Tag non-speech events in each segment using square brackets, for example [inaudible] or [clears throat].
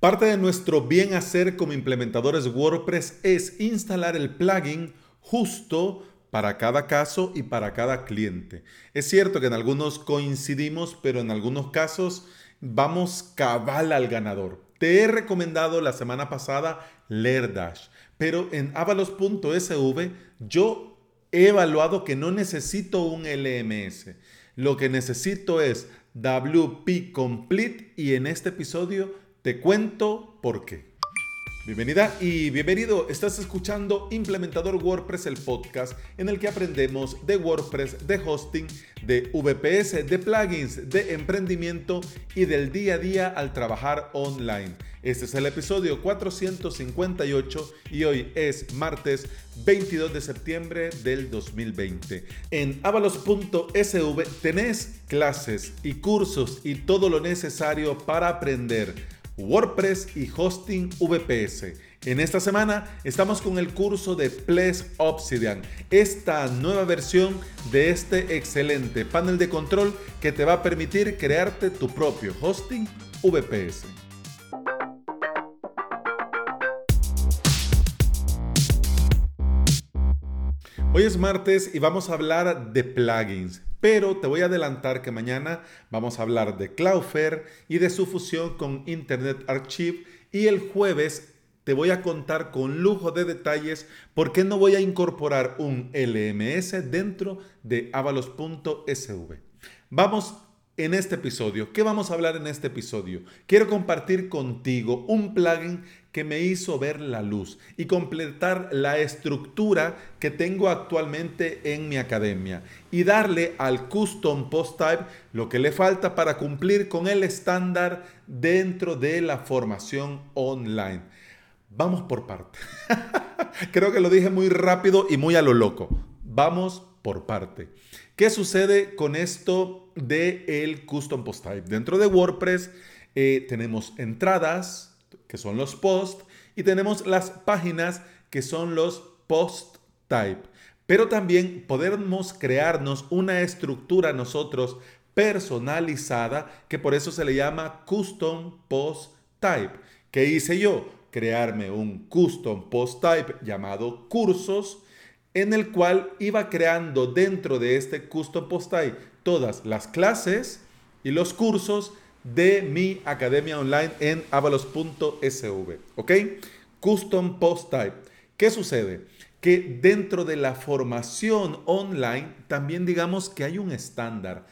Parte de nuestro bien hacer como implementadores WordPress es instalar el plugin justo para cada caso y para cada cliente. Es cierto que en algunos coincidimos, pero en algunos casos vamos cabal al ganador. Te he recomendado la semana pasada LearDash, pero en avalos.sv yo he evaluado que no necesito un LMS. Lo que necesito es WP Complete y en este episodio te cuento por qué. Bienvenida y bienvenido. Estás escuchando Implementador WordPress, el podcast en el que aprendemos de WordPress, de hosting, de VPS, de plugins, de emprendimiento y del día a día al trabajar online. Este es el episodio 458 y hoy es martes 22 de septiembre del 2020. En avalos.sv tenés clases y cursos y todo lo necesario para aprender WordPress y hosting VPS. En esta semana estamos con el curso de Ples Obsidian, esta nueva versión de este excelente panel de control que te va a permitir crearte tu propio hosting VPS. Hoy es martes y vamos a hablar de plugins. Pero te voy a adelantar que mañana vamos a hablar de Cloudflare y de su fusión con Internet Archive y el jueves te voy a contar con lujo de detalles por qué no voy a incorporar un LMS dentro de avalos.sv. Vamos en este episodio. ¿Qué vamos a hablar en este episodio? Quiero compartir contigo un plugin que me hizo ver la luz y completar la estructura que tengo actualmente en mi academia y darle al custom post type lo que le falta para cumplir con el estándar dentro de la formación online. Vamos por parte. [laughs] Creo que lo dije muy rápido y muy a lo loco. Vamos por parte. ¿Qué sucede con esto de el custom post type? Dentro de WordPress eh, tenemos entradas, que son los posts, y tenemos las páginas, que son los post type. Pero también podemos crearnos una estructura nosotros personalizada, que por eso se le llama custom post type. ¿Qué hice yo? Crearme un custom post type llamado cursos, en el cual iba creando dentro de este custom post type todas las clases y los cursos de mi academia online en avalos.sv. ¿Ok? Custom Post Type. ¿Qué sucede? Que dentro de la formación online también digamos que hay un estándar.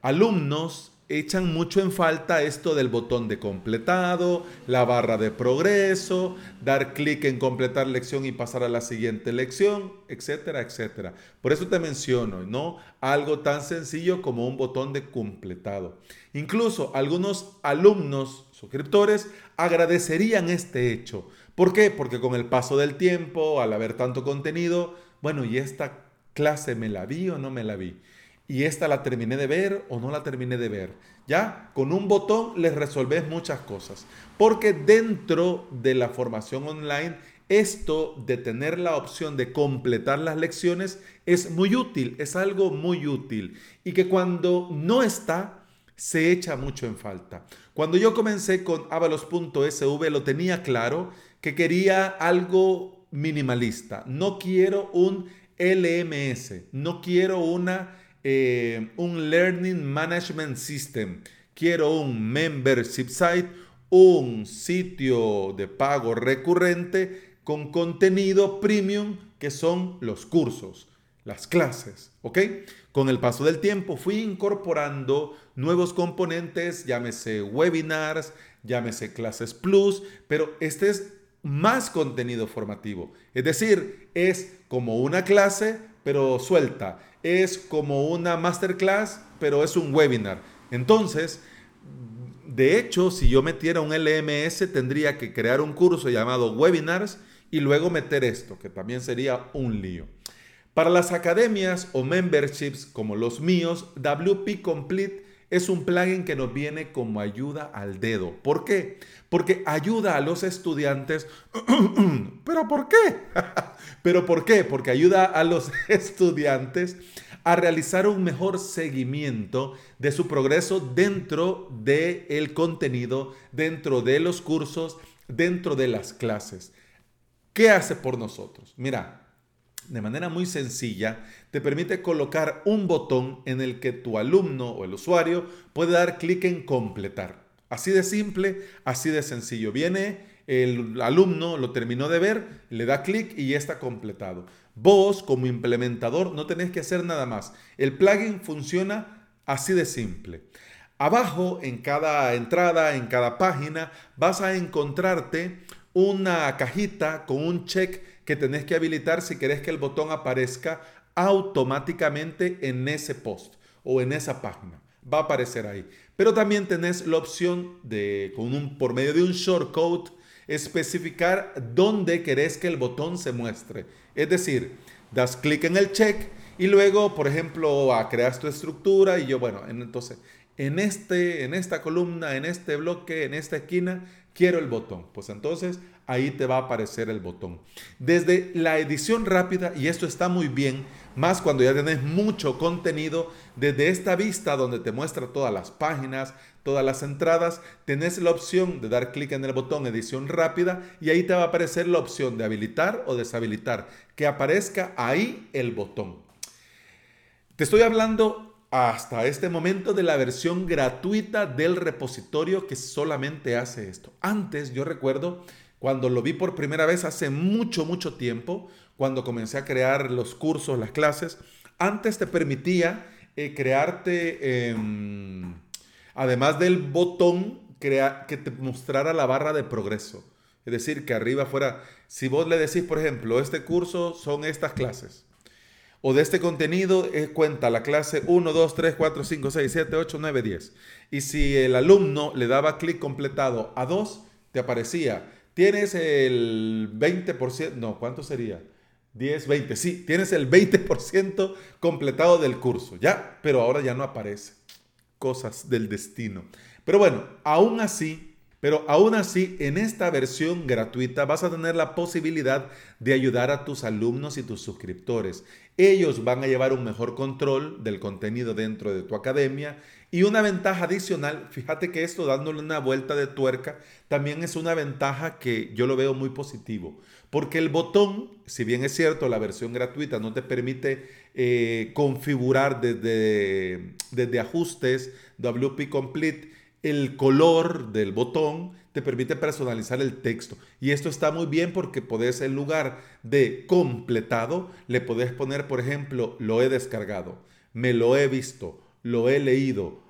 Alumnos echan mucho en falta esto del botón de completado, la barra de progreso, dar clic en completar lección y pasar a la siguiente lección, etcétera, etcétera. Por eso te menciono, ¿no? Algo tan sencillo como un botón de completado. Incluso algunos alumnos suscriptores agradecerían este hecho. ¿Por qué? Porque con el paso del tiempo, al haber tanto contenido, bueno, ¿y esta clase me la vi o no me la vi? Y esta la terminé de ver o no la terminé de ver. Ya, con un botón les resolves muchas cosas. Porque dentro de la formación online, esto de tener la opción de completar las lecciones es muy útil, es algo muy útil. Y que cuando no está, se echa mucho en falta. Cuando yo comencé con avalos.sv lo tenía claro que quería algo minimalista. No quiero un LMS, no quiero una eh, un Learning Management System, quiero un membership site, un sitio de pago recurrente con contenido premium que son los cursos, las clases, ¿ok? Con el paso del tiempo fui incorporando nuevos componentes, llámese webinars, llámese clases plus, pero este es más contenido formativo. Es decir, es como una clase, pero suelta es como una masterclass, pero es un webinar. Entonces, de hecho, si yo metiera un LMS, tendría que crear un curso llamado webinars y luego meter esto, que también sería un lío. Para las academias o memberships como los míos, WP Complete es un plugin que nos viene como ayuda al dedo. ¿Por qué? Porque ayuda a los estudiantes. [clears throat] ¿Pero por qué? [laughs] ¿Pero por qué? Porque ayuda a los [laughs] estudiantes a realizar un mejor seguimiento de su progreso dentro del el contenido, dentro de los cursos, dentro de las clases. ¿Qué hace por nosotros? Mira, de manera muy sencilla, te permite colocar un botón en el que tu alumno o el usuario puede dar clic en completar. Así de simple, así de sencillo. Viene el alumno, lo terminó de ver, le da clic y ya está completado. Vos, como implementador, no tenés que hacer nada más. El plugin funciona así de simple. Abajo, en cada entrada, en cada página, vas a encontrarte una cajita con un check que tenés que habilitar si querés que el botón aparezca automáticamente en ese post o en esa página. Va a aparecer ahí. Pero también tenés la opción de, con un, por medio de un shortcode, especificar dónde querés que el botón se muestre. Es decir, das clic en el check y luego, por ejemplo, a crear tu estructura y yo, bueno, entonces, en, este, en esta columna, en este bloque, en esta esquina, quiero el botón. Pues entonces ahí te va a aparecer el botón. Desde la edición rápida, y esto está muy bien, más cuando ya tenés mucho contenido, desde esta vista donde te muestra todas las páginas, todas las entradas, tenés la opción de dar clic en el botón edición rápida y ahí te va a aparecer la opción de habilitar o deshabilitar, que aparezca ahí el botón. Te estoy hablando hasta este momento de la versión gratuita del repositorio que solamente hace esto. Antes yo recuerdo cuando lo vi por primera vez hace mucho, mucho tiempo, cuando comencé a crear los cursos, las clases, antes te permitía eh, crearte, em, además del botón, que te mostrara la barra de progreso. Es decir, que arriba fuera, si vos le decís, por ejemplo, este curso son estas clases o de este contenido es cuenta la clase 1, 2, 3, 4, 5, 6, 7, 8, 9, 10. Y si el alumno le daba clic completado a 2, te aparecía, tienes el 20%, no, ¿cuánto sería? 10, 20, sí, tienes el 20% completado del curso, ya, pero ahora ya no aparece. Cosas del destino. Pero bueno, aún así, pero aún así, en esta versión gratuita vas a tener la posibilidad de ayudar a tus alumnos y tus suscriptores. Ellos van a llevar un mejor control del contenido dentro de tu academia y una ventaja adicional, fíjate que esto dándole una vuelta de tuerca, también es una ventaja que yo lo veo muy positivo. Porque el botón, si bien es cierto, la versión gratuita no te permite eh, configurar desde, desde ajustes WP Complete el color del botón te permite personalizar el texto. Y esto está muy bien porque podés, en lugar de completado, le podés poner, por ejemplo, lo he descargado, me lo he visto, lo he leído.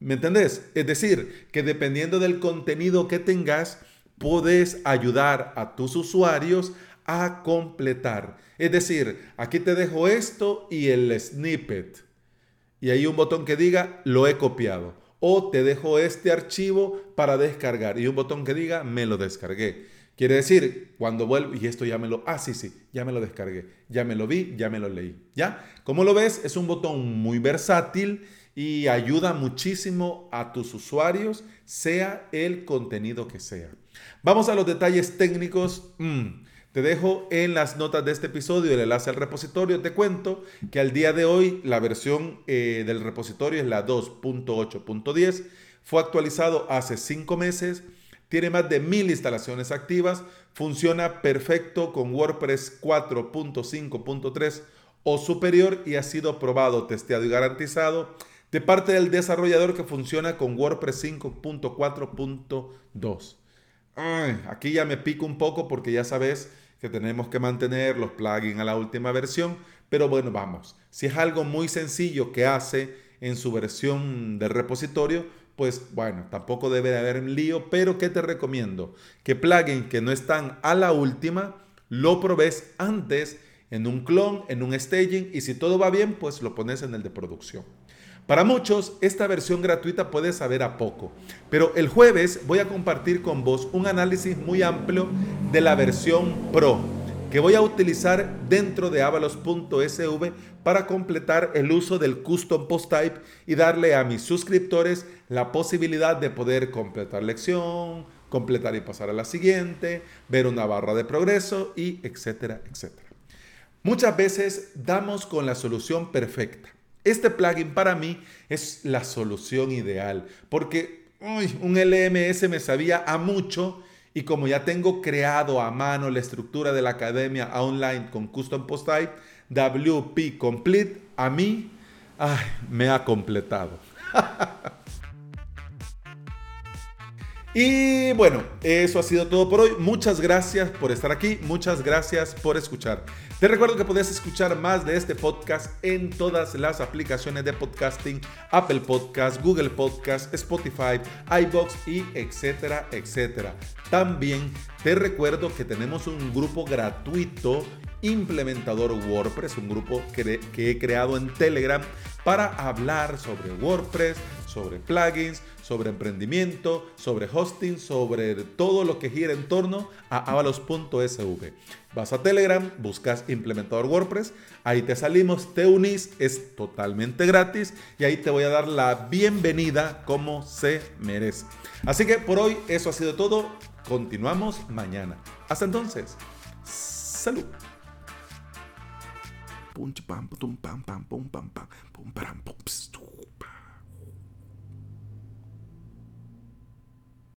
¿Me entendés? Es decir, que dependiendo del contenido que tengas, puedes ayudar a tus usuarios a completar. Es decir, aquí te dejo esto y el snippet. Y hay un botón que diga, lo he copiado o te dejo este archivo para descargar y un botón que diga me lo descargué. Quiere decir, cuando vuelvo, y esto ya me lo, ah, sí, sí, ya me lo descargué, ya me lo vi, ya me lo leí, ¿ya? Como lo ves, es un botón muy versátil y ayuda muchísimo a tus usuarios, sea el contenido que sea. Vamos a los detalles técnicos. Mm, te dejo en las notas de este episodio el enlace al repositorio. Te cuento que al día de hoy la versión eh, del repositorio es la 2.8.10. Fue actualizado hace cinco meses. Tiene más de mil instalaciones activas. Funciona perfecto con WordPress 4.5.3 o superior y ha sido probado, testeado y garantizado de parte del desarrollador que funciona con WordPress 5.4.2. Aquí ya me pico un poco porque ya sabes que tenemos que mantener los plugins a la última versión, pero bueno, vamos. Si es algo muy sencillo que hace en su versión del repositorio, pues bueno, tampoco debe de haber un lío, pero ¿qué te recomiendo? Que plugins que no están a la última, lo probes antes en un clon, en un staging, y si todo va bien, pues lo pones en el de producción. Para muchos, esta versión gratuita puede saber a poco, pero el jueves voy a compartir con vos un análisis muy amplio de la versión Pro que voy a utilizar dentro de avalos.sv para completar el uso del custom post type y darle a mis suscriptores la posibilidad de poder completar lección, completar y pasar a la siguiente, ver una barra de progreso y etcétera, etcétera. Muchas veces damos con la solución perfecta. Este plugin para mí es la solución ideal porque un LMS me sabía a mucho y como ya tengo creado a mano la estructura de la academia online con Custom Post Type, WP Complete a mí me ha completado. [laughs] Y bueno, eso ha sido todo por hoy. Muchas gracias por estar aquí. Muchas gracias por escuchar. Te recuerdo que puedes escuchar más de este podcast en todas las aplicaciones de podcasting, Apple Podcast, Google Podcast, Spotify, iBox y etcétera, etcétera. También te recuerdo que tenemos un grupo gratuito implementador WordPress, un grupo que he creado en Telegram para hablar sobre WordPress, sobre plugins, sobre emprendimiento, sobre hosting, sobre todo lo que gira en torno a avalos.sv. Vas a Telegram, buscas implementador WordPress, ahí te salimos, te unís, es totalmente gratis y ahí te voy a dar la bienvenida como se merece. Así que por hoy eso ha sido todo, continuamos mañana. Hasta entonces, salud. Punch pam pum pam pum pam pum